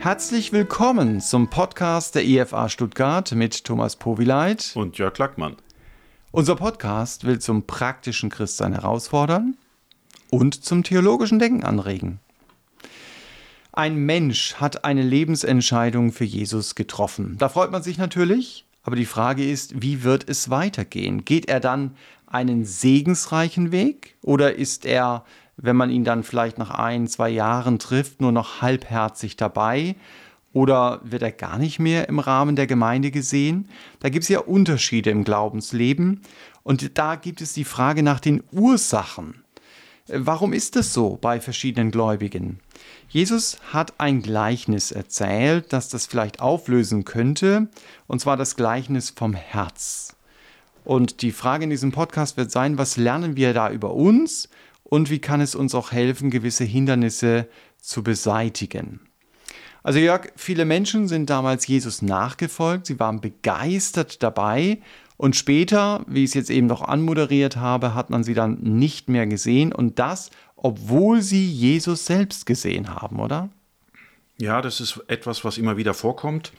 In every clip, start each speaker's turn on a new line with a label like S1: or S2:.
S1: Herzlich willkommen zum Podcast der IFA Stuttgart mit Thomas Powileit
S2: und Jörg Lackmann.
S1: Unser Podcast will zum praktischen Christsein herausfordern und zum theologischen Denken anregen. Ein Mensch hat eine Lebensentscheidung für Jesus getroffen. Da freut man sich natürlich, aber die Frage ist, wie wird es weitergehen? Geht er dann einen segensreichen Weg oder ist er wenn man ihn dann vielleicht nach ein, zwei Jahren trifft, nur noch halbherzig dabei? Oder wird er gar nicht mehr im Rahmen der Gemeinde gesehen? Da gibt es ja Unterschiede im Glaubensleben. Und da gibt es die Frage nach den Ursachen. Warum ist es so bei verschiedenen Gläubigen? Jesus hat ein Gleichnis erzählt, das das vielleicht auflösen könnte, und zwar das Gleichnis vom Herz. Und die Frage in diesem Podcast wird sein, was lernen wir da über uns und wie kann es uns auch helfen, gewisse Hindernisse zu beseitigen. Also Jörg, viele Menschen sind damals Jesus nachgefolgt, sie waren begeistert dabei und später, wie ich es jetzt eben noch anmoderiert habe, hat man sie dann nicht mehr gesehen und das, obwohl sie Jesus selbst gesehen haben, oder?
S2: Ja, das ist etwas, was immer wieder vorkommt.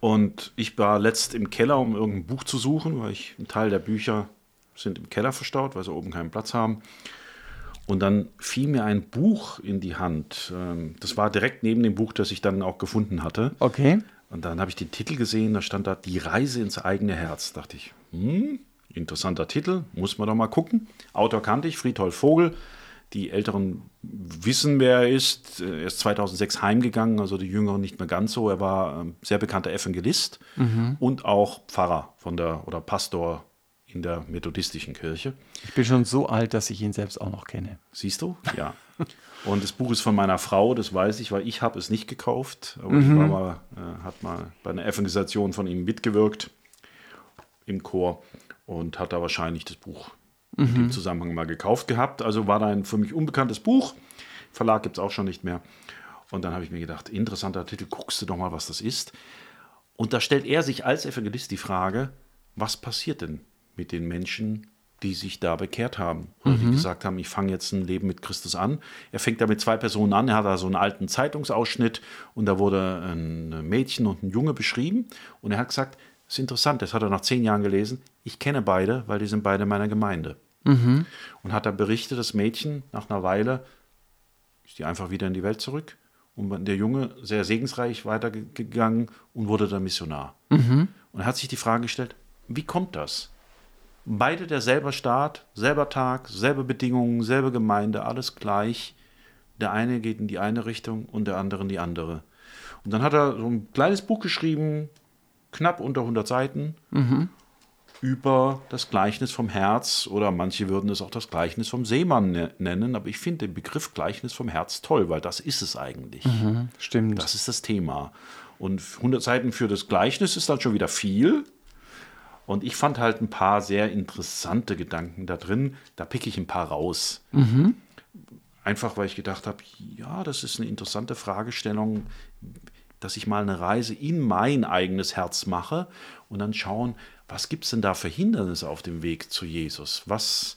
S2: Und ich war letzt im Keller, um irgendein Buch zu suchen, weil ich einen Teil der Bücher sind im Keller verstaut, weil sie oben keinen Platz haben. Und dann fiel mir ein Buch in die Hand. Ähm, das war direkt neben dem Buch, das ich dann auch gefunden hatte.
S1: Okay.
S2: Und dann habe ich den Titel gesehen, da stand da Die Reise ins eigene Herz. Da dachte ich, hm, interessanter Titel, muss man doch mal gucken. Autor kannte ich, Friedholf Vogel. Die Älteren wissen, wer er ist. Er ist 2006 heimgegangen, also die Jüngeren nicht mehr ganz so. Er war ähm, sehr bekannter Evangelist mhm. und auch Pfarrer von der oder Pastor in der methodistischen Kirche.
S1: Ich bin schon so alt, dass ich ihn selbst auch noch kenne.
S2: Siehst du? Ja. Und das Buch ist von meiner Frau, das weiß ich, weil ich habe es nicht gekauft, aber mhm. die Mama äh, hat mal bei einer Evangelisation von ihm mitgewirkt im Chor und hat da wahrscheinlich das Buch mhm. in dem Zusammenhang mal gekauft gehabt. Also war da ein für mich unbekanntes Buch. Verlag gibt es auch schon nicht mehr. Und dann habe ich mir gedacht, interessanter Titel, guckst du doch mal, was das ist. Und da stellt er sich als Evangelist die Frage, was passiert denn mit den Menschen, die sich da bekehrt haben. Oder mhm. die gesagt haben, ich fange jetzt ein Leben mit Christus an. Er fängt da mit zwei Personen an. Er hat da so einen alten Zeitungsausschnitt und da wurde ein Mädchen und ein Junge beschrieben. Und er hat gesagt, das ist interessant, das hat er nach zehn Jahren gelesen. Ich kenne beide, weil die sind beide meiner Gemeinde. Mhm. Und hat da berichtet, das Mädchen nach einer Weile ist die einfach wieder in die Welt zurück. Und der Junge sehr segensreich weitergegangen und wurde dann Missionar. Mhm. Und er hat sich die Frage gestellt, wie kommt das? Beide derselbe Staat, selber Tag, selbe Bedingungen, selbe Gemeinde, alles gleich. Der eine geht in die eine Richtung und der andere in die andere. Und dann hat er so ein kleines Buch geschrieben, knapp unter 100 Seiten, mhm. über das Gleichnis vom Herz oder manche würden es auch das Gleichnis vom Seemann ne-, nennen, aber ich finde den Begriff Gleichnis vom Herz toll, weil das ist es eigentlich.
S1: Mhm, stimmt.
S2: Das ist das Thema. Und 100 Seiten für das Gleichnis ist dann schon wieder viel, und ich fand halt ein paar sehr interessante Gedanken da drin. Da picke ich ein paar raus. Mhm. Einfach weil ich gedacht habe, ja, das ist eine interessante Fragestellung, dass ich mal eine Reise in mein eigenes Herz mache und dann schauen, was gibt es denn da für Hindernisse auf dem Weg zu Jesus? Was,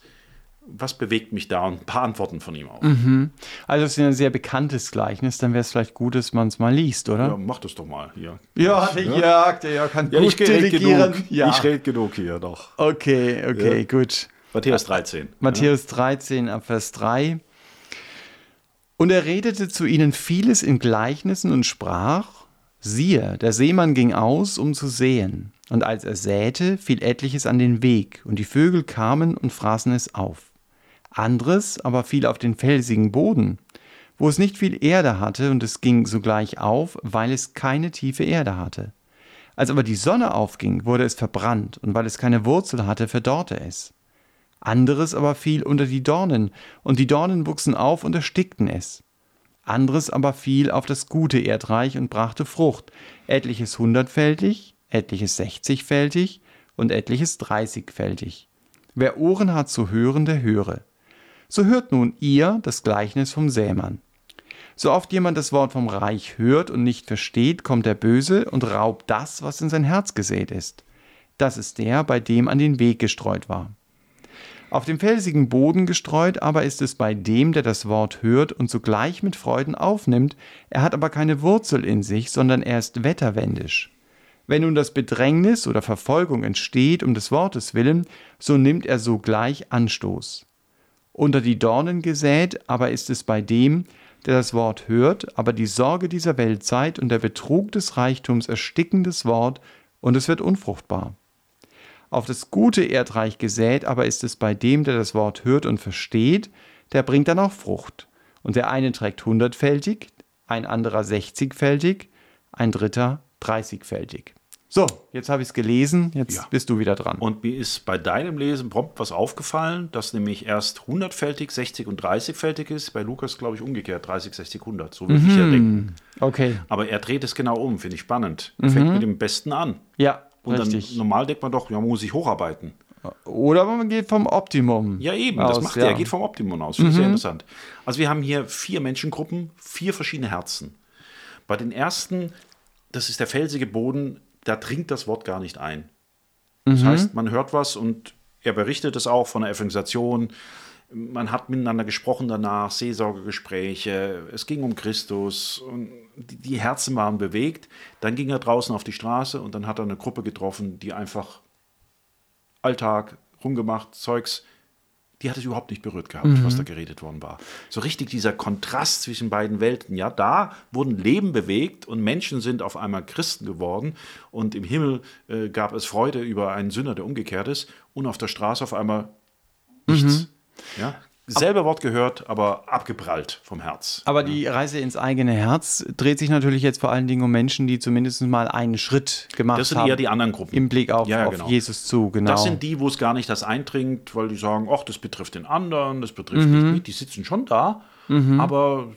S2: was bewegt mich da? Und ein paar Antworten von ihm auch.
S1: Mhm. Also, es ist ein sehr bekanntes Gleichnis, dann wäre es vielleicht gut, dass man es mal liest, oder?
S2: Ja, mach das doch mal hier.
S1: Ja, der ja? Jörg, der Jörg kann ja, gut ich delegieren.
S2: Genug. Ja. Ich rede genug hier doch.
S1: Okay, okay, ja. gut.
S2: Matthäus 13.
S1: Matthäus 13, ab Vers 3. Und er redete zu ihnen vieles in Gleichnissen und sprach, siehe, der Seemann ging aus, um zu säen. Und als er säte, fiel etliches an den Weg, und die Vögel kamen und fraßen es auf anderes aber fiel auf den felsigen Boden, wo es nicht viel Erde hatte, und es ging sogleich auf, weil es keine tiefe Erde hatte. Als aber die Sonne aufging, wurde es verbrannt, und weil es keine Wurzel hatte, verdorrte es. Anderes aber fiel unter die Dornen, und die Dornen wuchsen auf und erstickten es. Anderes aber fiel auf das gute Erdreich und brachte Frucht, etliches hundertfältig, etliches sechzigfältig und etliches dreißigfältig. Wer Ohren hat zu hören, der höre. So hört nun ihr das Gleichnis vom Sämann. So oft jemand das Wort vom Reich hört und nicht versteht, kommt der Böse und raubt das, was in sein Herz gesät ist. Das ist der, bei dem an den Weg gestreut war. Auf dem felsigen Boden gestreut aber ist es bei dem, der das Wort hört und sogleich mit Freuden aufnimmt, er hat aber keine Wurzel in sich, sondern er ist wetterwendisch. Wenn nun das Bedrängnis oder Verfolgung entsteht um des Wortes willen, so nimmt er sogleich Anstoß. Unter die Dornen gesät aber ist es bei dem, der das Wort hört, aber die Sorge dieser Weltzeit und der Betrug des Reichtums ersticken das Wort, und es wird unfruchtbar. Auf das gute Erdreich gesät aber ist es bei dem, der das Wort hört und versteht, der bringt dann auch Frucht. Und der eine trägt hundertfältig, ein anderer sechzigfältig, ein dritter dreißigfältig. So, jetzt habe ich es gelesen, jetzt
S2: Ja.
S1: bist du wieder dran.
S2: Und mir ist bei deinem Lesen prompt was aufgefallen, dass nämlich erst hundertfältig, 60 und 30-fältig ist. Bei Lukas, glaube ich, umgekehrt, 30, 60, 100. So würde ich ja denken.
S1: Okay,
S2: Aber er dreht es genau um, finde ich spannend. Er fängt mit dem Besten an.
S1: ja,
S2: Und
S1: richtig.
S2: dann normal denkt man doch, ja, man muss sich hocharbeiten.
S1: Oder man geht vom Optimum.
S2: Ja, eben, das
S1: aus,
S2: macht
S1: ja.
S2: er. Er geht vom Optimum aus. Finde ich sehr interessant. Also wir haben hier vier Menschengruppen, vier verschiedene Herzen. Bei den ersten, das ist der felsige Boden, da dringt das Wort gar nicht ein. Das heißt, man hört was und er berichtet es auch von der Evangelisation. Man hat miteinander gesprochen danach, Seelsorgegespräche, es ging um Christus und die, die Herzen waren bewegt. Dann ging er draußen auf die Straße und dann hat er eine Gruppe getroffen, die einfach Alltag, rumgemacht, Zeugs, die hat es überhaupt nicht berührt gehabt, was da geredet worden war. So richtig dieser Kontrast zwischen beiden Welten. Ja, da wurden Leben bewegt und Menschen sind auf einmal Christen geworden und im Himmel äh, gab es Freude über einen Sünder, der umgekehrt ist und auf der Straße auf einmal nichts. Ja, selbe Wort gehört, aber abgeprallt vom Herz.
S1: Aber die Reise ins eigene Herz dreht sich natürlich jetzt vor allen Dingen um Menschen, die zumindest mal einen Schritt gemacht
S2: Das sind
S1: haben.
S2: eher die anderen Gruppen.
S1: Im Blick auf,
S2: Ja, ja,
S1: auf
S2: genau.
S1: Jesus zu, genau.
S2: Das sind die, wo es gar nicht das eindringt, weil die sagen, ach, das betrifft den anderen, das betrifft
S1: Mhm.
S2: mich nicht. Die sitzen schon da, aber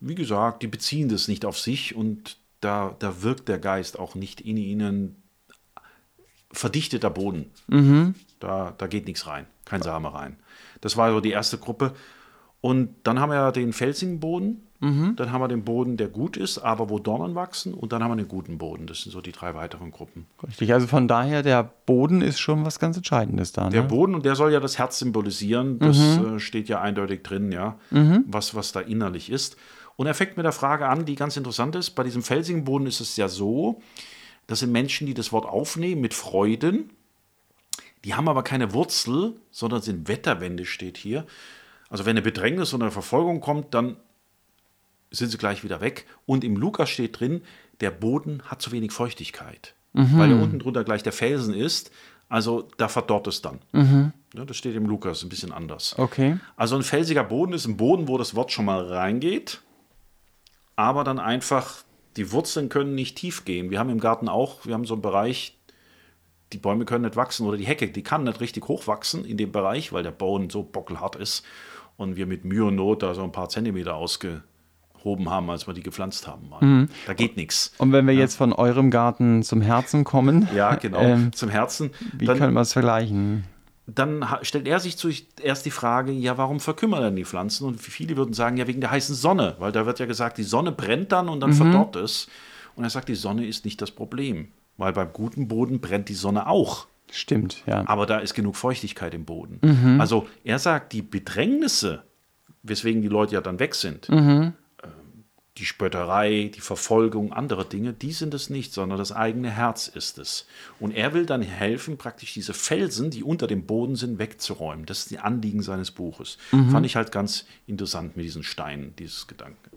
S2: wie gesagt, die beziehen das nicht auf sich und da, da wirkt der Geist auch nicht in ihnen verdichteter Boden.
S1: Mhm.
S2: Da, da geht nichts rein, kein Same rein. Das war so die erste Gruppe. Und dann haben wir den felsigen Boden,
S1: Mhm.
S2: dann haben wir den Boden, der gut ist, aber wo Dornen wachsen, und dann haben wir den guten Boden. Das sind so die drei weiteren Gruppen.
S1: Richtig, also von daher, der Boden ist schon was ganz Entscheidendes da.
S2: Der
S1: Ne?
S2: Boden, und der soll ja das Herz symbolisieren, das äh, steht ja eindeutig drin, ja, was, was da innerlich ist. Und er fängt mit der Frage an, die ganz interessant ist. Bei diesem felsigen Boden ist es ja so, das sind Menschen, die das Wort aufnehmen mit Freuden. Die haben aber keine Wurzel, sondern sind Wetterwände, steht hier. Also wenn eine Bedrängnis oder eine Verfolgung kommt, dann sind sie gleich wieder weg. Und im Lukas steht drin, der Boden hat zu wenig Feuchtigkeit, weil da unten drunter gleich der Felsen ist. Also da verdorrt es dann. Ja, das steht im Lukas ein bisschen anders.
S1: Okay.
S2: Also ein felsiger Boden ist ein Boden, wo das Wort schon mal reingeht, aber dann einfach die Wurzeln können nicht tief gehen. Wir haben im Garten auch, wir haben so einen Bereich, die Bäume können nicht wachsen oder die Hecke, die kann nicht richtig hoch wachsen in dem Bereich, weil der Boden so bockelhart ist und wir mit Mühe und Not da so ein paar Zentimeter ausgehoben haben, als wir die gepflanzt haben. mal. Da geht nichts.
S1: Und wenn wir jetzt von eurem Garten zum Herzen kommen,
S2: Ja, genau.
S1: ähm,
S2: Zum Herzen.
S1: wie
S2: Dann-
S1: können wir es vergleichen?
S2: dann stellt er sich zuerst die Frage, ja, warum verkümmern denn die Pflanzen? Und viele würden sagen, ja, wegen der heißen Sonne, weil da wird ja gesagt, die Sonne brennt dann und dann verdorrt es. Und er sagt, die Sonne ist nicht das Problem, weil beim guten Boden brennt die Sonne auch.
S1: Stimmt, ja.
S2: Aber da ist genug Feuchtigkeit im Boden. Also er sagt, die Bedrängnisse, weswegen die Leute ja dann weg sind, ähm, die Spötterei, die Verfolgung, andere Dinge, die sind es nicht, sondern das eigene Herz ist es. Und er will dann helfen, praktisch diese Felsen, die unter dem Boden sind, wegzuräumen. Das ist die Anliegen seines Buches. Fand ich halt ganz interessant mit diesen Steinen, dieses Gedanke.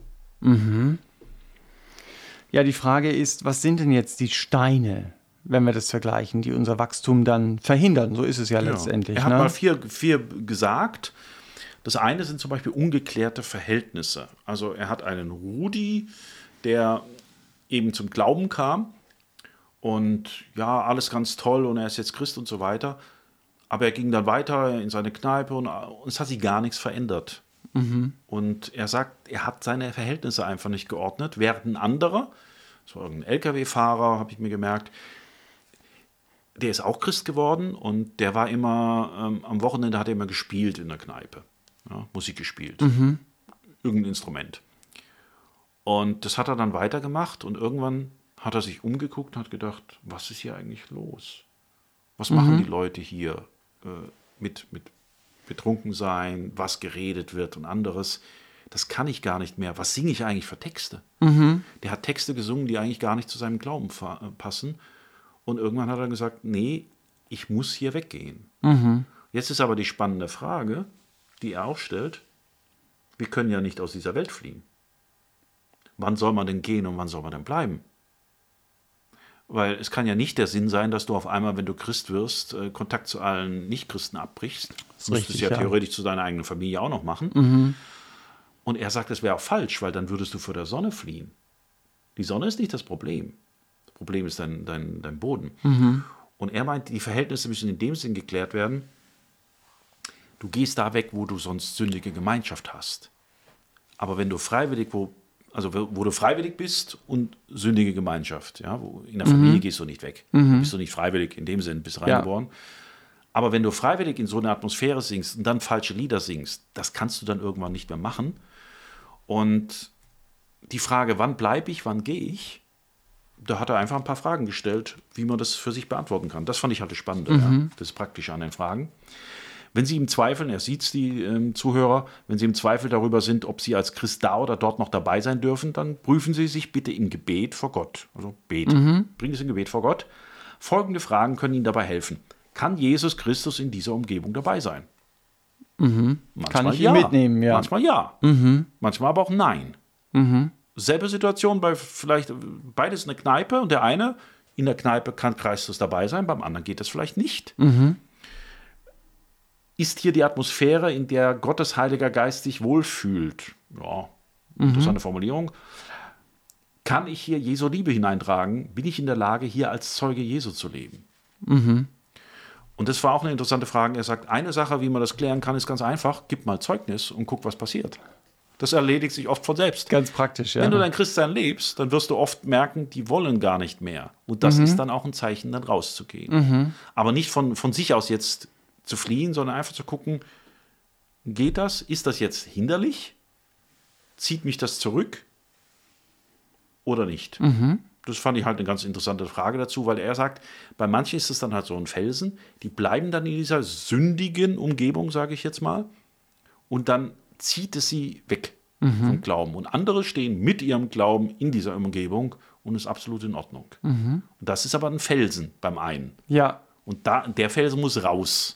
S1: Ja, die Frage ist, was sind denn jetzt die Steine, wenn wir das vergleichen, die unser Wachstum dann verhindern? So ist es ja, letztendlich.
S2: Er hat
S1: ne?
S2: mal vier, vier gesagt. Das eine sind zum Beispiel ungeklärte Verhältnisse. Also er hat einen Rudi, der eben zum Glauben kam und ja, alles ganz toll und er ist jetzt Christ und so weiter. Aber er ging dann weiter in seine Kneipe und, und es hat sich gar nichts verändert. Und er sagt, er hat seine Verhältnisse einfach nicht geordnet, während ein anderer, so irgendein LKW-Fahrer, habe ich mir gemerkt, der ist auch Christ geworden und der war immer, ähm, am Wochenende hat er immer gespielt in der Kneipe. Ja, Musik gespielt. Irgendein Instrument. Und das hat er dann weitergemacht und irgendwann hat er sich umgeguckt und hat gedacht, was ist hier eigentlich los? Was machen die Leute hier äh, mit, mit betrunken sein, was geredet wird und anderes. Das kann ich gar nicht mehr. Was singe ich eigentlich für Texte? Der hat Texte gesungen, die eigentlich gar nicht zu seinem Glauben fa- passen. Und irgendwann hat er gesagt, nee, ich muss hier weggehen. Jetzt ist aber die spannende Frage, die er auch stellt. Wir können ja nicht aus dieser Welt fliehen. Wann soll man denn gehen und wann soll man denn bleiben? Weil es kann ja nicht der Sinn sein, dass du auf einmal, wenn du Christ wirst, äh, Kontakt zu allen Nichtchristen abbrichst. Das müsstest du ja,
S1: ja.
S2: theoretisch zu deiner eigenen Familie auch noch machen. Und er sagt, das wäre auch falsch, weil dann würdest du vor der Sonne fliehen. Die Sonne ist nicht das Problem. Das Problem ist dein, dein, dein Boden. Und er meint, die Verhältnisse müssen in dem Sinn geklärt werden, du gehst da weg, wo du sonst sündige Gemeinschaft hast. Aber wenn du freiwillig, wo, also wo du freiwillig bist und sündige Gemeinschaft, ja, in der Familie gehst du nicht weg. Bist du nicht freiwillig in dem Sinn, bist reingeboren. Aber wenn du freiwillig in so eine Atmosphäre singst und dann falsche Lieder singst, das kannst du dann irgendwann nicht mehr machen. Und die Frage, wann bleibe ich, wann gehe ich, da hat er einfach ein paar Fragen gestellt, wie man das für sich beantworten kann. Das fand ich halt das Spannende, ja, das Praktische an den Fragen. Wenn Sie im Zweifel, er sieht es, die ähm, Zuhörer, wenn Sie im Zweifel darüber sind, ob Sie als Christ da oder dort noch dabei sein dürfen, dann prüfen Sie sich bitte im Gebet vor Gott. Also beten. Bringen Sie im Gebet vor Gott. Folgende Fragen können Ihnen dabei helfen. Kann Jesus Christus in dieser Umgebung dabei sein? Manchmal
S1: Kann ich ihn mitnehmen, ja.
S2: Manchmal ja. Manchmal aber auch nein. Selbe Situation bei vielleicht äh, beides eine Kneipe und der eine in der Kneipe kann Christus dabei sein, beim anderen geht das vielleicht nicht. Ist hier die Atmosphäre, in der Gottes Heiliger Geist sich wohlfühlt? Ja, interessante Formulierung. Kann ich hier Jesu Liebe hineintragen? Bin ich in der Lage, hier als Zeuge Jesu zu leben? Und das war auch eine interessante Frage. Er sagt, eine Sache, wie man das klären kann, ist ganz einfach. Gib mal Zeugnis und guck, was passiert. Das erledigt sich oft von selbst.
S1: Ganz praktisch, ja.
S2: Wenn du dein Christsein lebst, dann wirst du oft merken, die wollen gar nicht mehr. Und das ist dann auch ein Zeichen, dann rauszugehen. Aber nicht von, von sich aus jetzt zu fliehen, sondern einfach zu gucken, geht das? Ist das jetzt hinderlich? Zieht mich das zurück oder nicht? Das fand ich halt eine ganz interessante Frage dazu, weil er sagt, bei manchen ist es dann halt so ein Felsen, die bleiben dann in dieser sündigen Umgebung, sage ich jetzt mal, und dann zieht es sie weg vom Glauben. Und andere stehen mit ihrem Glauben in dieser Umgebung und ist absolut in Ordnung. Und das ist aber ein Felsen beim einen.
S1: ja,
S2: Und da, der Felsen muss raus.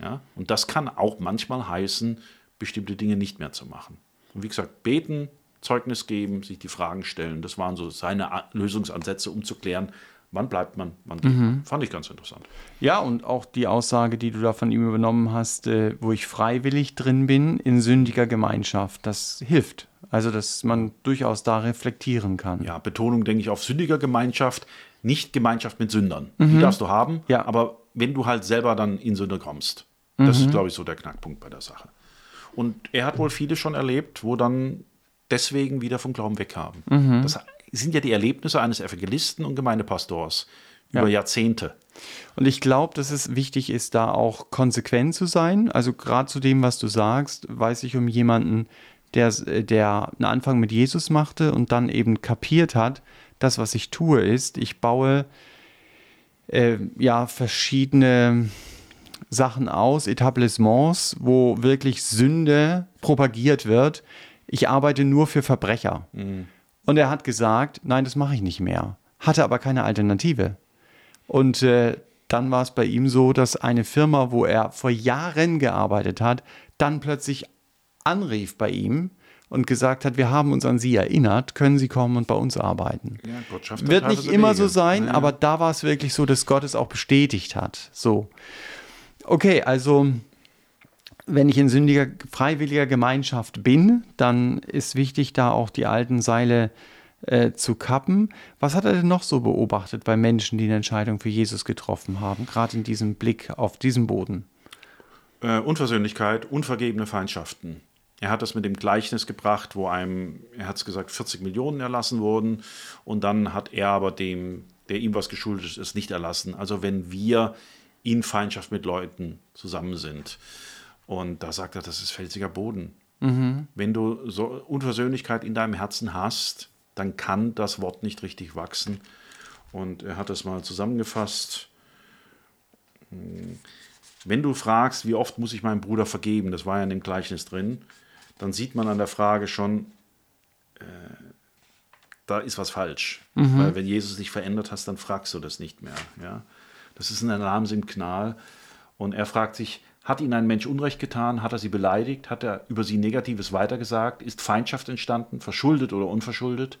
S2: Ja? Und das kann auch manchmal heißen, bestimmte Dinge nicht mehr zu machen. Und wie gesagt, beten, Zeugnis geben, sich die Fragen stellen, das waren so seine Lösungsansätze, um zu klären, wann bleibt man, wann geht man. Fand ich ganz interessant.
S1: Ja, und auch die Aussage, die du da von ihm übernommen hast, äh, wo ich freiwillig drin bin in sündiger Gemeinschaft, das hilft. Also, dass man durchaus da reflektieren kann.
S2: Ja, Betonung, denke ich, auf sündiger Gemeinschaft, nicht Gemeinschaft mit Sündern. Die darfst du haben,
S1: Ja.
S2: aber wenn du halt selber dann in Sünde kommst, das ist, glaube ich, so der Knackpunkt bei der Sache. Und er hat wohl viele schon erlebt, wo dann deswegen wieder vom Glauben weghaben. Das sind ja die Erlebnisse eines Evangelisten und Gemeindepastors über Jahrzehnte.
S1: Und ich glaube, dass es wichtig ist, da auch konsequent zu sein. Also gerade zu dem, was du sagst, weiß ich um jemanden, der, der einen Anfang mit Jesus machte und dann eben kapiert hat, das, was ich tue, ist, ich baue äh, ja verschiedene Sachen aus, Etablissements, wo wirklich Sünde propagiert wird. Ich arbeite nur für Verbrecher. Und er hat gesagt, nein, das mache ich nicht mehr. Hatte aber keine Alternative. Und äh, dann war es bei ihm so, dass eine Firma, wo er vor Jahren gearbeitet hat, dann plötzlich anrief bei ihm und gesagt hat, wir haben uns an Sie erinnert, können Sie kommen und bei uns arbeiten.
S2: Ja, Gott schafft
S1: Wird nicht immer
S2: Wege.
S1: so sein,
S2: Ja,
S1: aber da war es wirklich so, dass Gott es auch bestätigt hat. So. Okay, also wenn ich in sündiger, freiwilliger Gemeinschaft bin, dann ist wichtig, da auch die alten Seile äh, zu kappen. Was hat er denn noch so beobachtet bei Menschen, die eine Entscheidung für Jesus getroffen haben, gerade in diesem Blick auf diesem Boden?
S2: Äh, Unversöhnlichkeit, unvergebene Feindschaften. Er hat das mit dem Gleichnis gebracht, wo einem, er hat es gesagt, 40 Millionen erlassen wurden und dann hat er aber dem, der ihm was geschuldet ist, es nicht erlassen. Also wenn wir in Feindschaft mit Leuten zusammen sind. Und da sagt er, das ist felsiger Boden. Wenn du so Unversöhnlichkeit in deinem Herzen hast, dann kann das Wort nicht richtig wachsen. Und er hat das mal zusammengefasst. wenn du fragst, wie oft muss ich meinem Bruder vergeben, das war ja in dem Gleichnis drin, dann sieht man an der Frage schon, äh, da ist was falsch. Mhm. Weil wenn Jesus dich verändert hast, dann fragst du das nicht mehr. Ja? Das ist ein Alarmsignal. Und er fragt sich, hat ihnen ein Mensch Unrecht getan? Hat er sie beleidigt? Hat er über sie Negatives weitergesagt? Ist Feindschaft entstanden, verschuldet oder unverschuldet?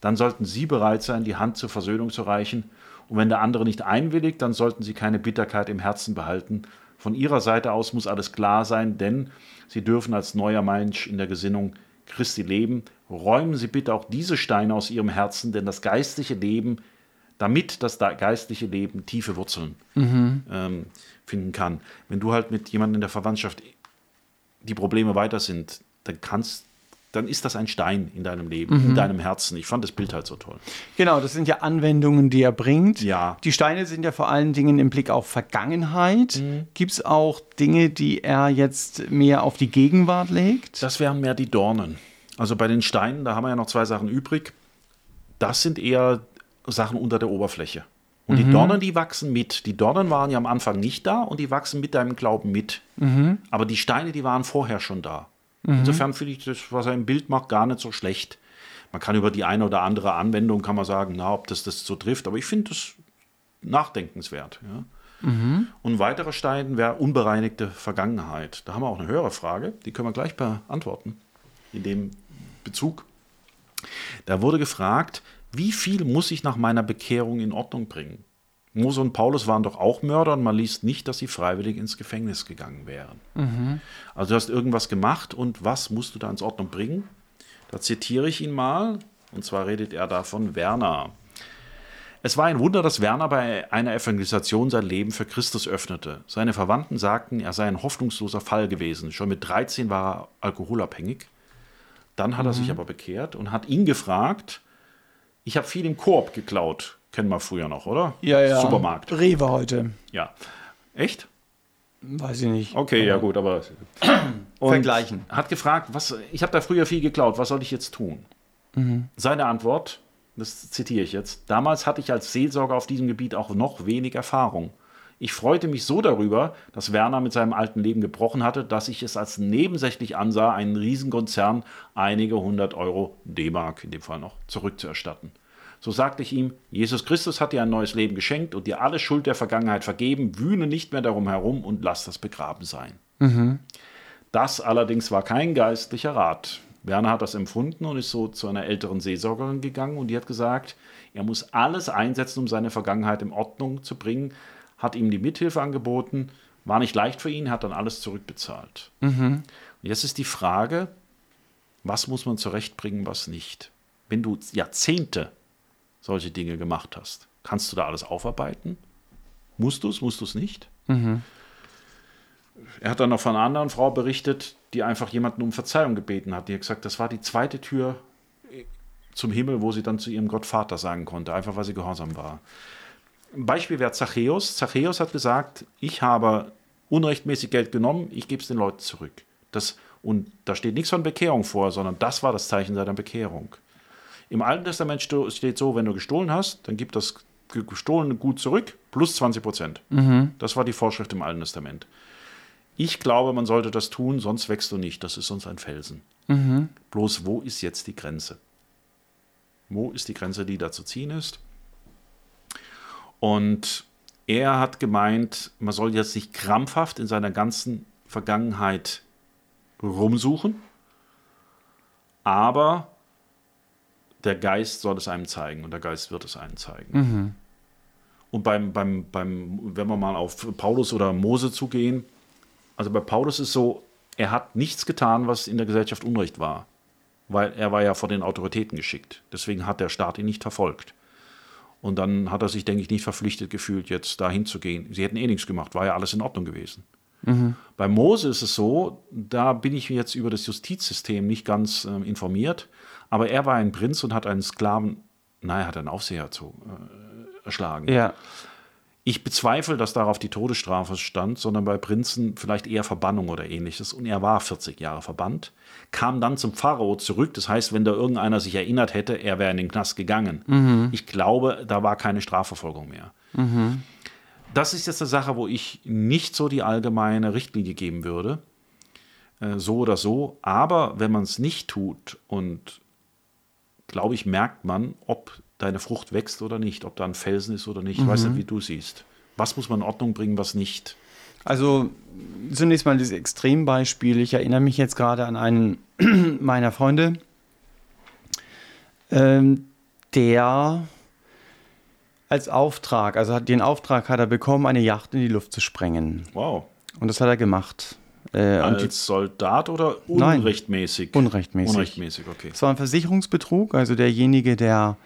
S2: Dann sollten sie bereit sein, die Hand zur Versöhnung zu reichen. Und wenn der andere nicht einwilligt, dann sollten sie keine Bitterkeit im Herzen behalten. Von ihrer Seite aus muss alles klar sein, denn sie dürfen als neuer Mensch in der Gesinnung Christi leben. Räumen Sie bitte auch diese Steine aus Ihrem Herzen, denn das geistliche Leben, damit das geistliche Leben tiefe Wurzeln mhm. ähm, finden kann. Wenn du halt mit jemandem in der Verwandtschaft die Probleme weiter sind, dann kannst dann ist das ein Stein in deinem Leben, mhm. in deinem Herzen. Ich fand das Bild halt so toll.
S1: Genau, das sind ja Anwendungen, die er bringt.
S2: Ja.
S1: Die Steine sind ja vor allen Dingen im Blick auf Vergangenheit. Mhm. Gibt es auch Dinge, die er jetzt mehr auf die Gegenwart legt?
S2: Das wären mehr die Dornen. Also bei den Steinen, da haben wir ja noch zwei Sachen übrig. Das sind eher Sachen unter der Oberfläche. Und mhm. die Dornen, die wachsen mit. Die Dornen waren ja am Anfang nicht da und die wachsen mit deinem Glauben mit. Mhm. Aber die Steine, die waren vorher schon da. Mhm. Insofern finde ich das, was er im Bild macht, gar nicht so schlecht. Man kann über die eine oder andere Anwendung kann man sagen, na, ob das das so trifft, aber ich finde das nachdenkenswert. Ja. Mhm. Und ein weiterer Stein wäre unbereinigte Vergangenheit. Da haben wir auch eine höhere Frage, die können wir gleich beantworten in dem Bezug. Da wurde gefragt, wie viel muss ich nach meiner Bekehrung in Ordnung bringen? Mose und Paulus waren doch auch Mörder und man liest nicht, dass sie freiwillig ins Gefängnis gegangen wären. Mhm. Also du hast irgendwas gemacht und was musst du da ins Ordnung bringen? Da zitiere ich ihn mal, und zwar redet er da von Werner. Es war ein Wunder, dass Werner bei einer Evangelisation sein Leben für Christus öffnete. Seine Verwandten sagten, er sei ein hoffnungsloser Fall gewesen. Schon mit 13 war er alkoholabhängig. Dann hat mhm. er sich aber bekehrt und hat ihn gefragt, ich habe viel im Koop geklaut. Kennen wir früher noch, oder?
S1: Ja, ja.
S2: Supermarkt.
S1: Rewe heute.
S2: Ja. Echt?
S1: Weiß ich nicht.
S2: Okay, ja gut, aber
S1: vergleichen.
S2: Hat gefragt, was ich habe da früher viel geklaut, was soll ich jetzt tun? Mhm. Seine Antwort, das zitiere ich jetzt, damals hatte ich als Seelsorger auf diesem Gebiet auch noch wenig Erfahrung. Ich freute mich so darüber, dass Werner mit seinem alten Leben gebrochen hatte, dass ich es als nebensächlich ansah, einen Riesenkonzern einige hundert Euro D-Mark in dem Fall noch zurückzuerstatten. So sagte ich ihm, Jesus Christus hat dir ein neues Leben geschenkt und dir alle Schuld der Vergangenheit vergeben, wühne nicht mehr darum herum und lass das begraben sein. Mhm. Das allerdings war kein geistlicher Rat. Werner hat das empfunden und ist so zu einer älteren Seelsorgerin gegangen und die hat gesagt, er muss alles einsetzen, um seine Vergangenheit in Ordnung zu bringen, hat ihm die Mithilfe angeboten, war nicht leicht für ihn, hat dann alles zurückbezahlt. Mhm. Und jetzt ist die Frage, was muss man zurechtbringen, was nicht? Wenn du Jahrzehnte solche Dinge gemacht hast. Kannst du da alles aufarbeiten? Musst du es, musst du es nicht? Mhm. Er hat dann noch von einer anderen Frau berichtet, die einfach jemanden um Verzeihung gebeten hat. Die hat gesagt, das war die zweite Tür zum Himmel, wo sie dann zu ihrem Gottvater sagen konnte, einfach weil sie gehorsam war. Ein Beispiel wäre Zachäus. Zachäus hat gesagt, ich habe unrechtmäßig Geld genommen, ich gebe es den Leuten zurück. Das, und da steht nichts von Bekehrung vor, sondern das war das Zeichen seiner Bekehrung. Im Alten Testament steht so, wenn du gestohlen hast, dann gib das gestohlene Gut zurück, plus 20 Prozent. Mhm. Das war die Vorschrift im Alten Testament. Ich glaube, man sollte das tun, sonst wächst du nicht. Das ist sonst ein Felsen. Mhm. Bloß, wo ist jetzt die Grenze? Wo ist die Grenze, die da zu ziehen ist? Und er hat gemeint, man soll jetzt nicht krampfhaft in seiner ganzen Vergangenheit rumsuchen, aber der Geist soll es einem zeigen und der Geist wird es einem zeigen. Mhm. Und beim, beim, beim, wenn wir mal auf Paulus oder Mose zugehen, also bei Paulus ist so, er hat nichts getan, was in der Gesellschaft Unrecht war, weil er war ja vor den Autoritäten geschickt. Deswegen hat der Staat ihn nicht verfolgt. Und dann hat er sich, denke ich, nicht verpflichtet gefühlt, jetzt dahin zu gehen. Sie hätten eh nichts gemacht, war ja alles in Ordnung gewesen. Mhm. Bei Mose ist es so, da bin ich jetzt über das Justizsystem nicht ganz äh, informiert, aber er war ein Prinz und hat einen Sklaven, nein, er hat einen Aufseher zu, äh, erschlagen.
S1: Ja.
S2: Ich bezweifle, dass darauf die Todesstrafe stand, sondern bei Prinzen vielleicht eher Verbannung oder ähnliches. Und er war 40 Jahre verbannt, kam dann zum Pharao zurück. Das heißt, wenn da irgendeiner sich erinnert hätte, er wäre in den Knast gegangen. Mhm. Ich glaube, da war keine Strafverfolgung mehr. Mhm. das ist jetzt eine Sache, wo ich nicht so die allgemeine Richtlinie geben würde. Äh, so oder so. Aber wenn man es nicht tut und glaube ich, merkt man, ob deine Frucht wächst oder nicht, ob da ein Felsen ist oder nicht. Ich weiß nicht, wie du siehst. Was muss man in Ordnung bringen, was nicht?
S1: Also zunächst mal dieses Extrembeispiel. Ich erinnere mich jetzt gerade an einen meiner Freunde, ähm, der als Auftrag, also hat, den Auftrag hat er bekommen, eine Yacht in die Luft zu sprengen.
S2: Wow.
S1: Und das hat er gemacht. Äh,
S2: Als
S1: und
S2: Soldat oder
S1: Nein.
S2: unrechtmäßig?
S1: Unrechtmäßig.
S2: Unrechtmäßig, okay.
S1: Es war ein Versicherungsbetrug, also derjenige, der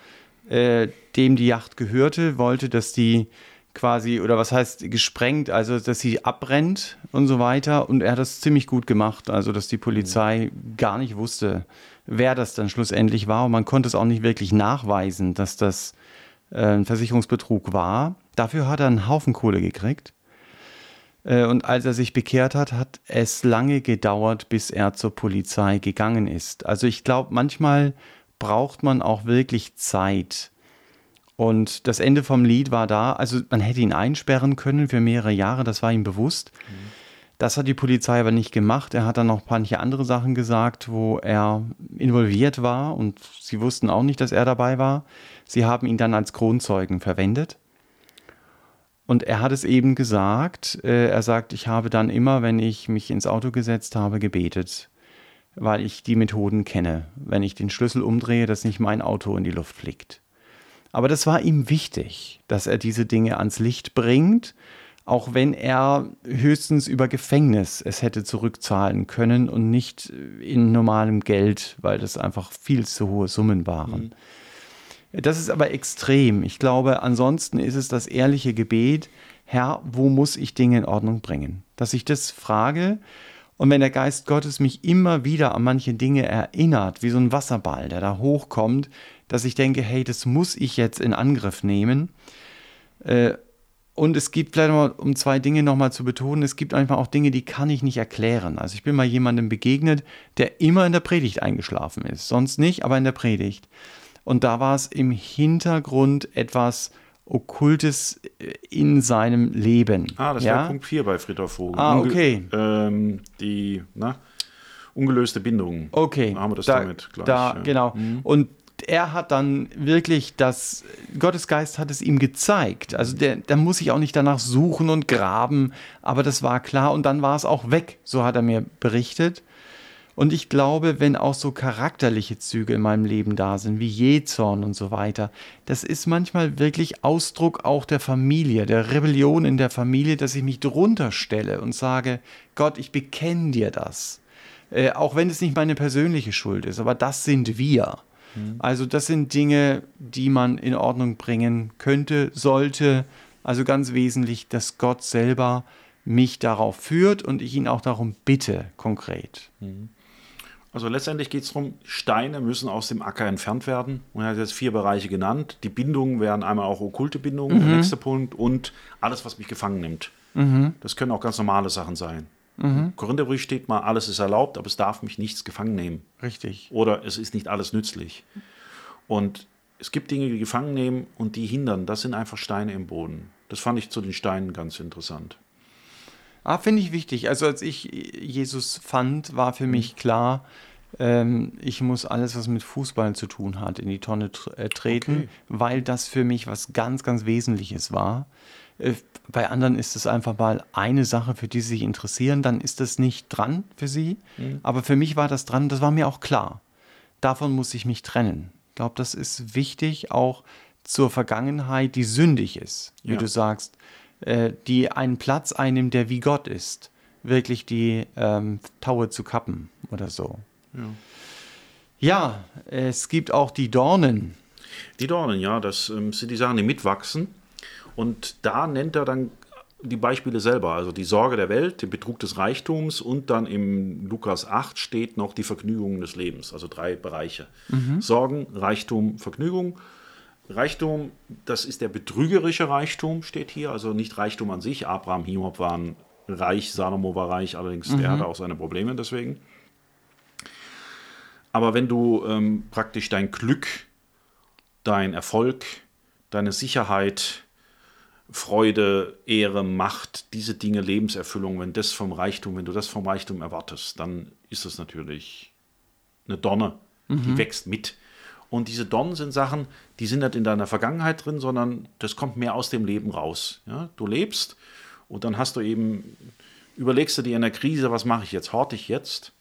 S1: äh, dem die Yacht gehörte, wollte, dass die quasi, oder was heißt gesprengt, also dass sie abbrennt und so weiter. Und er hat das ziemlich gut gemacht, also dass die Polizei gar nicht wusste, wer das dann schlussendlich war. Und man konnte es auch nicht wirklich nachweisen, dass das äh, ein Versicherungsbetrug war. Dafür hat er einen Haufen Kohle gekriegt. Äh, Und als er sich bekehrt hat, hat es lange gedauert, bis er zur Polizei gegangen ist. Also ich glaube, manchmal braucht man auch wirklich Zeit. Und das Ende vom Lied war da, also man hätte ihn einsperren können für mehrere Jahre, das war ihm bewusst. Das hat die Polizei aber nicht gemacht. Er hat dann noch manche andere Sachen gesagt, wo er involviert war und sie wussten auch nicht, dass er dabei war. Sie haben ihn dann als Kronzeugen verwendet. Und er hat es eben gesagt, äh, er sagt, ich habe dann immer, wenn ich mich ins Auto gesetzt habe, gebetet, weil ich die Methoden kenne. Wenn ich den Schlüssel umdrehe, dass nicht mein Auto in die Luft fliegt. Aber das war ihm wichtig, dass er diese Dinge ans Licht bringt, auch wenn er höchstens über Gefängnis es hätte zurückzahlen können und nicht in normalem Geld, weil das einfach viel zu hohe Summen waren. Das ist aber extrem. Ich glaube, ansonsten ist es das ehrliche Gebet, Herr, wo muss ich Dinge in Ordnung bringen? Dass ich das frage und wenn der Geist Gottes mich immer wieder an manche Dinge erinnert, wie so ein Wasserball, der da hochkommt, dass ich denke, hey, das muss ich jetzt in Angriff nehmen. Äh, und es gibt vielleicht mal, um zwei Dinge nochmal zu betonen, es gibt einfach auch Dinge, die kann ich nicht erklären. Also ich bin mal jemandem begegnet, der immer in der Predigt eingeschlafen ist. Sonst nicht, aber in der Predigt. Und da war es im Hintergrund etwas Okkultes äh, in seinem Leben.
S2: Ah, das
S1: ja?
S2: wäre Punkt 4 bei Friedhof Vogel.
S1: Ah,
S2: Unge-
S1: okay.
S2: Ähm, die na, ungelöste Bindung.
S1: Okay.
S2: Dann haben wir das
S1: da,
S2: damit gleich.
S1: Da,
S2: ja. Mhm.
S1: Genau. Und er hat dann wirklich das, Gottes Geist hat es ihm gezeigt. Also der, der muss sich auch nicht danach suchen und graben, aber das war klar und dann war es auch weg, so hat er mir berichtet. Und ich glaube, wenn auch so charakterliche Züge in meinem Leben da sind, wie Jähzorn und so weiter, das ist manchmal wirklich Ausdruck auch der Familie, der Rebellion in der Familie, dass ich mich drunter stelle und sage, Gott, ich bekenne dir das. Äh, auch wenn es nicht meine persönliche Schuld ist, aber das sind wir. Also das sind Dinge, die man in Ordnung bringen könnte, sollte. Also ganz wesentlich, dass Gott selber mich darauf führt und ich ihn auch darum bitte, konkret.
S2: Also letztendlich geht es darum, Steine müssen aus dem Acker entfernt werden. Und er hat jetzt vier Bereiche genannt. Die Bindungen wären einmal auch okkulte Bindungen, der nächste Punkt, und alles, was mich gefangen nimmt. Das können auch ganz normale Sachen sein. Im Korintherbrief steht mal, alles ist erlaubt, aber es darf mich nichts gefangen nehmen.
S1: Richtig.
S2: Oder es ist nicht alles nützlich. Und es gibt Dinge, die gefangen nehmen und die hindern. Das sind einfach Steine im Boden. Das fand ich zu den Steinen ganz interessant.
S1: Ah, finde ich wichtig. Also als ich Jesus fand, war für mich klar, ähm, ich muss alles, was mit Fußball zu tun hat, in die Tonne tr äh, treten,
S2: Okay.
S1: weil das für mich was ganz, ganz Wesentliches war. Äh, bei anderen ist es einfach mal eine Sache, für die sie sich interessieren, dann ist das nicht dran für sie. Aber für mich war das dran, das war mir auch klar. Davon muss ich mich trennen. Ich glaube, das ist wichtig, auch zur Vergangenheit, die sündig ist, wie
S2: Ja.
S1: du sagst, äh, die einen Platz einnimmt, der wie Gott ist, wirklich die ähm, Taue zu kappen oder so. Ja, es gibt auch die Dornen.
S2: Die Dornen, ja, das ähm, sind die Sachen, die mitwachsen. Und da nennt er dann die Beispiele selber, also die Sorge der Welt, den Betrug des Reichtums und dann im Lukas 8 steht noch die Vergnügungen des Lebens, also drei Bereiche. Sorgen, Reichtum, Vergnügung. Reichtum, das ist der betrügerische Reichtum, steht hier, also nicht Reichtum an sich. Abraham, Hiob waren reich, Salomo war reich, allerdings der hatte auch seine Probleme deswegen. Aber wenn du ähm, praktisch dein Glück, dein Erfolg, deine Sicherheit Freude, Ehre, Macht, diese Dinge, Lebenserfüllung, wenn das vom Reichtum, wenn du das vom Reichtum erwartest, dann ist das natürlich eine Donne, die wächst mit. Und diese Dornen sind Sachen, die sind nicht in deiner Vergangenheit drin, sondern das kommt mehr aus dem Leben raus. Ja? Du lebst und dann hast du eben, überlegst du dir in der Krise, was mache ich jetzt? Horte ich jetzt?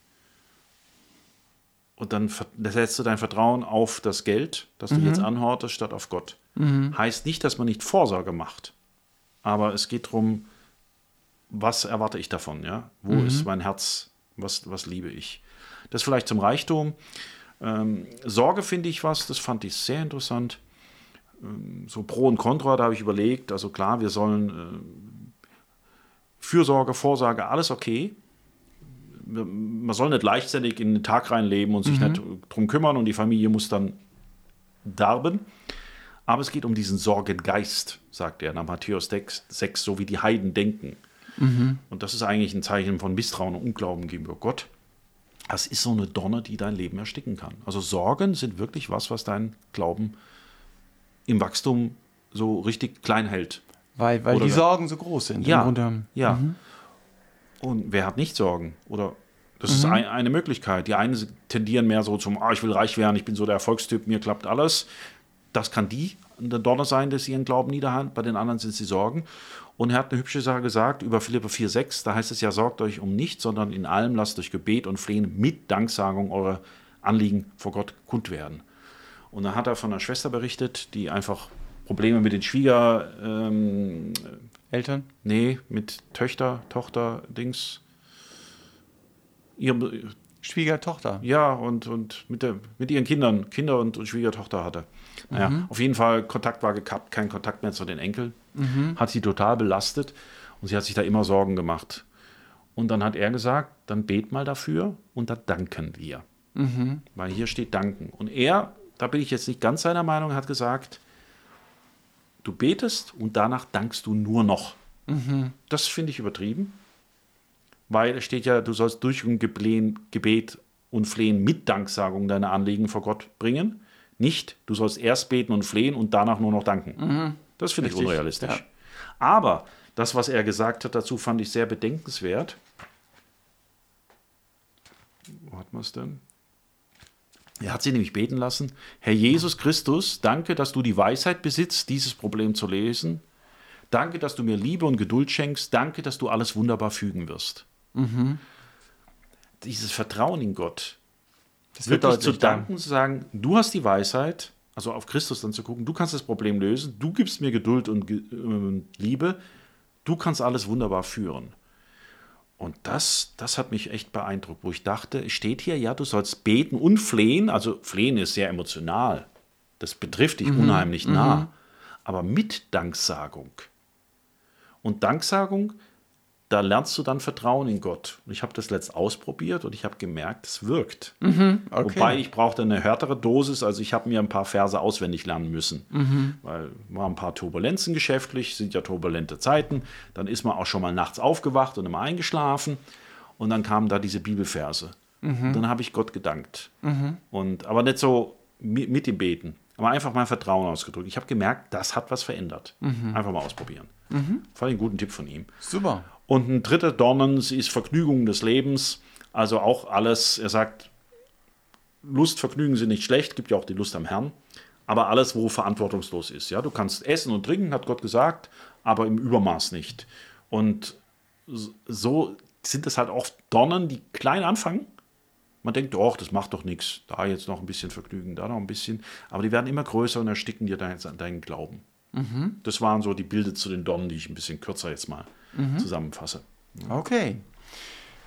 S2: Und dann setzt du dein Vertrauen auf das Geld, das du jetzt anhortest, statt auf Gott. Heißt nicht, dass man nicht Vorsorge macht. Aber es geht darum, was erwarte ich davon? Ja? Wo ist mein Herz? Was, was liebe ich? Das vielleicht zum Reichtum. Ähm, Sorge finde ich was, das fand ich sehr interessant. Ähm, so Pro und Contra, da habe ich überlegt, also klar, wir sollen äh, Fürsorge, Vorsorge, alles okay. Man soll nicht leichtsinnig in den Tag reinleben und sich mhm. nicht drum kümmern und die Familie muss dann darben. Aber es geht um diesen Sorgengeist, sagt er nach Matthäus 6, so wie die Heiden denken. Mhm. Und das ist eigentlich ein Zeichen von Misstrauen und Unglauben gegenüber Gott. Das ist so eine Donne, die dein Leben ersticken kann. Also Sorgen sind wirklich was, was dein Glauben im Wachstum so richtig klein hält.
S1: Weil, weil die Sorgen so groß sind.
S2: Ja, ja. Mhm. Und wer hat nicht Sorgen? Oder das mhm. ist ein, eine Möglichkeit. Die einen tendieren mehr so zum, ah, ich will reich werden, ich bin so der Erfolgstyp, mir klappt alles. Das kann die eine Donner sein, dass sie ihren Glauben niederhand. Bei den anderen sind sie Sorgen. Und er hat eine hübsche Sache gesagt über Philippe 4,6. Da heißt es ja, sorgt euch um nichts, sondern in allem lasst durch Gebet und Flehen mit Danksagung eure Anliegen vor Gott kund werden. Und dann hat er von einer Schwester berichtet, die einfach Probleme mit den Schwieger... Ähm,
S1: Eltern?
S2: Nee, mit Töchter, Tochter, Dings.
S1: Ihre, Schwiegertochter.
S2: Ja, und, und mit, der, mit ihren Kindern, Kinder und, und Schwiegertochter hatte. Naja, mhm. auf jeden Fall, Kontakt war gekappt, kein Kontakt mehr zu den Enkeln. Mhm. Hat sie total belastet und sie hat sich da immer Sorgen gemacht. Und dann hat er gesagt, dann bet mal dafür und da danken wir. Mhm. Weil hier steht danken. Und er, da bin ich jetzt nicht ganz seiner Meinung, hat gesagt, du betest und danach dankst du nur noch. Mhm. Das finde ich übertrieben weil es steht ja, du sollst durch ein Gebet und Flehen mit Danksagung deine Anliegen vor Gott bringen. Nicht, du sollst erst beten und flehen und danach nur noch danken. Mhm. Das finde ich unrealistisch. Ja. Aber das, was er gesagt hat dazu, fand ich sehr bedenkenswert. Wo hat man es denn? Er hat sie nämlich beten lassen. Herr Jesus Christus, danke, dass du die Weisheit besitzt, dieses Problem zu lesen. Danke, dass du mir Liebe und Geduld schenkst. Danke, dass du alles wunderbar fügen wirst. Mhm. Dieses Vertrauen in Gott. Das wirklich zu danken, zu sagen, du hast die Weisheit, also auf Christus dann zu gucken, du kannst das Problem lösen, du gibst mir Geduld und äh, Liebe, du kannst alles wunderbar führen. Und das, das hat mich echt beeindruckt, wo ich dachte, steht hier, ja, du sollst beten und flehen. Also flehen ist sehr emotional. Das betrifft dich mhm. unheimlich nah. Mhm. Aber mit Danksagung. Und Danksagung da lernst du dann Vertrauen in Gott. Ich habe das letzt ausprobiert und ich habe gemerkt, es wirkt. Mhm, okay. Wobei ich brauchte eine härtere Dosis, also ich habe mir ein paar Verse auswendig lernen müssen, mhm. weil waren ein paar Turbulenzen geschäftlich, sind ja turbulente Zeiten. Dann ist man auch schon mal nachts aufgewacht und immer eingeschlafen und dann kamen da diese Bibelverse. Mhm. Und dann habe ich Gott gedankt. Mhm. Und, aber nicht so mit, dem Beten, aber einfach mal Vertrauen ausgedrückt. Ich habe gemerkt, das hat was verändert. Mhm. Einfach mal ausprobieren. Mhm. Fand ich einen guten Tipp von ihm.
S1: Super.
S2: Und ein dritter Dornen ist Vergnügung des Lebens. Also auch alles, er sagt, Lust, Vergnügen sind nicht schlecht, gibt ja auch die Lust am Herrn. Aber alles, wo verantwortungslos ist. Ja, du kannst essen und trinken, hat Gott gesagt, aber im Übermaß nicht. Und so sind es halt oft Dornen, die klein anfangen. Man denkt, doch, das macht doch nichts. Da jetzt noch ein bisschen Vergnügen, da noch ein bisschen. Aber die werden immer größer und ersticken dir deinen, deinen Glauben. Mhm. Das waren so die Bilder zu den Dornen, die ich ein bisschen kürzer jetzt mal mhm. zusammenfasse.
S1: Okay.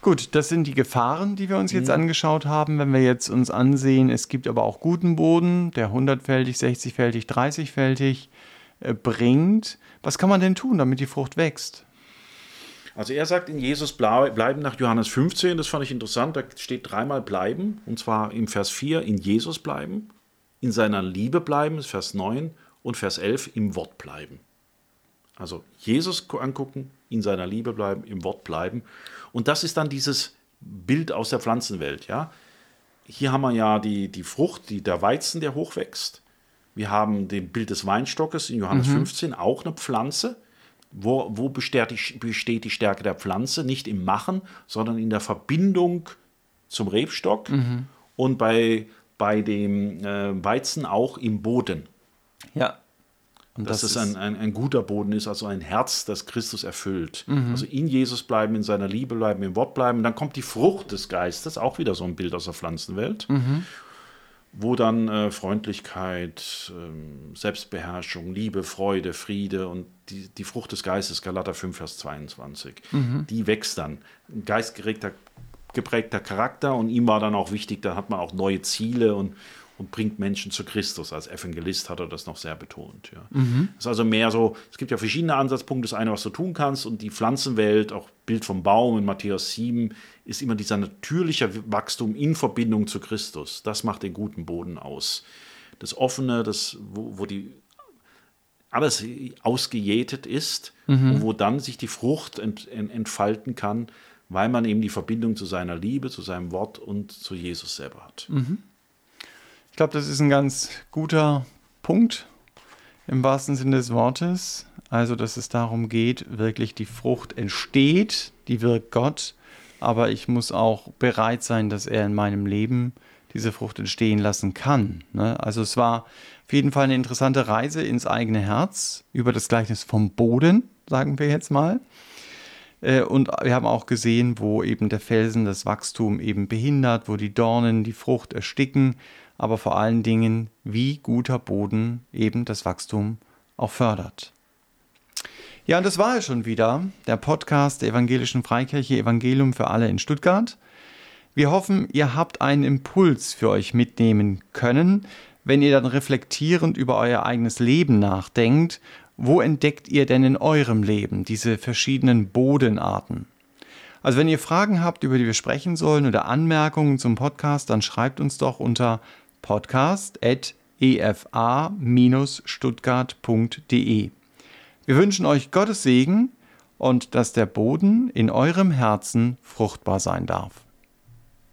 S1: Gut, das sind die Gefahren, die wir uns jetzt mhm. angeschaut haben. Wenn wir jetzt uns ansehen, es gibt aber auch guten Boden, der 100-fältig, 60-fältig, 30-fältig äh, bringt. Was kann man denn tun, damit die Frucht wächst?
S2: Also er sagt in Jesus bleiben nach Johannes 15, das fand ich interessant, da steht dreimal bleiben, und zwar im Vers 4 in Jesus bleiben, in seiner Liebe bleiben, Vers 9, und Vers 11 im Wort bleiben. Also Jesus angucken, in seiner Liebe bleiben, im Wort bleiben. Und das ist dann dieses Bild aus der Pflanzenwelt. Ja? Hier haben wir ja die, die Frucht, die, der Weizen, der hochwächst. Wir haben den Bild des Weinstockes in Johannes 15, auch eine Pflanze. Wo, wo besteht, die, besteht die Stärke der Pflanze? Nicht im Machen, sondern in der Verbindung zum Rebstock und bei, bei dem äh, Weizen auch im Boden.
S1: Ja.
S2: Und dass es ein, ein, ein guter Boden ist, also ein Herz, das Christus erfüllt. Also in Jesus bleiben, in seiner Liebe bleiben, im Wort bleiben. Dann kommt die Frucht des Geistes, auch wieder so ein Bild aus der Pflanzenwelt, wo dann äh, Freundlichkeit, ähm, Selbstbeherrschung, Liebe, Freude, Friede und die, die Frucht des Geistes, Galater 5, Vers 22, die wächst dann. Ein geistgeregter geprägter Charakter und ihm war dann auch wichtig, da hat man auch neue Ziele und, und bringt Menschen zu Christus. Als Evangelist hat er das noch sehr betont. Ja. Das ist also mehr so, es gibt ja verschiedene Ansatzpunkte. Das eine, was du tun kannst und die Pflanzenwelt, auch Bild vom Baum in Matthäus 7, ist immer dieser natürliche Wachstum in Verbindung zu Christus. Das macht den guten Boden aus. Das Offene, das, wo, wo die alles ausgejätet ist und wo dann sich die Frucht ent, ent, entfalten kann, weil man eben die Verbindung zu seiner Liebe, zu seinem Wort und zu Jesus selber hat.
S1: Ich glaube, das ist ein ganz guter Punkt im wahrsten Sinne des Wortes. Also, dass es darum geht, wirklich die Frucht entsteht, die wirkt Gott, aber ich muss auch bereit sein, dass er in meinem Leben diese Frucht entstehen lassen kann. Ne? Also es war auf jeden Fall eine interessante Reise ins eigene Herz über das Gleichnis vom Boden, sagen wir jetzt mal. Äh, Und wir haben auch gesehen, wo eben der Felsen das Wachstum eben behindert, wo die Dornen die Frucht ersticken, aber vor allen Dingen, wie guter Boden eben das Wachstum auch fördert. Ja, und das war es schon wieder, der Podcast der Evangelischen Freikirche Evangelium für alle in Stuttgart. Wir hoffen, ihr habt einen Impuls für euch mitnehmen können, wenn ihr dann reflektierend über euer eigenes Leben nachdenkt. Wo entdeckt ihr denn in eurem Leben diese verschiedenen Bodenarten? Also wenn ihr Fragen habt, über die wir sprechen sollen oder Anmerkungen zum Podcast, dann schreibt uns doch unter podcast.efa-stuttgart.de. Wir wünschen euch Gottes Segen und dass der Boden in eurem Herzen fruchtbar sein darf.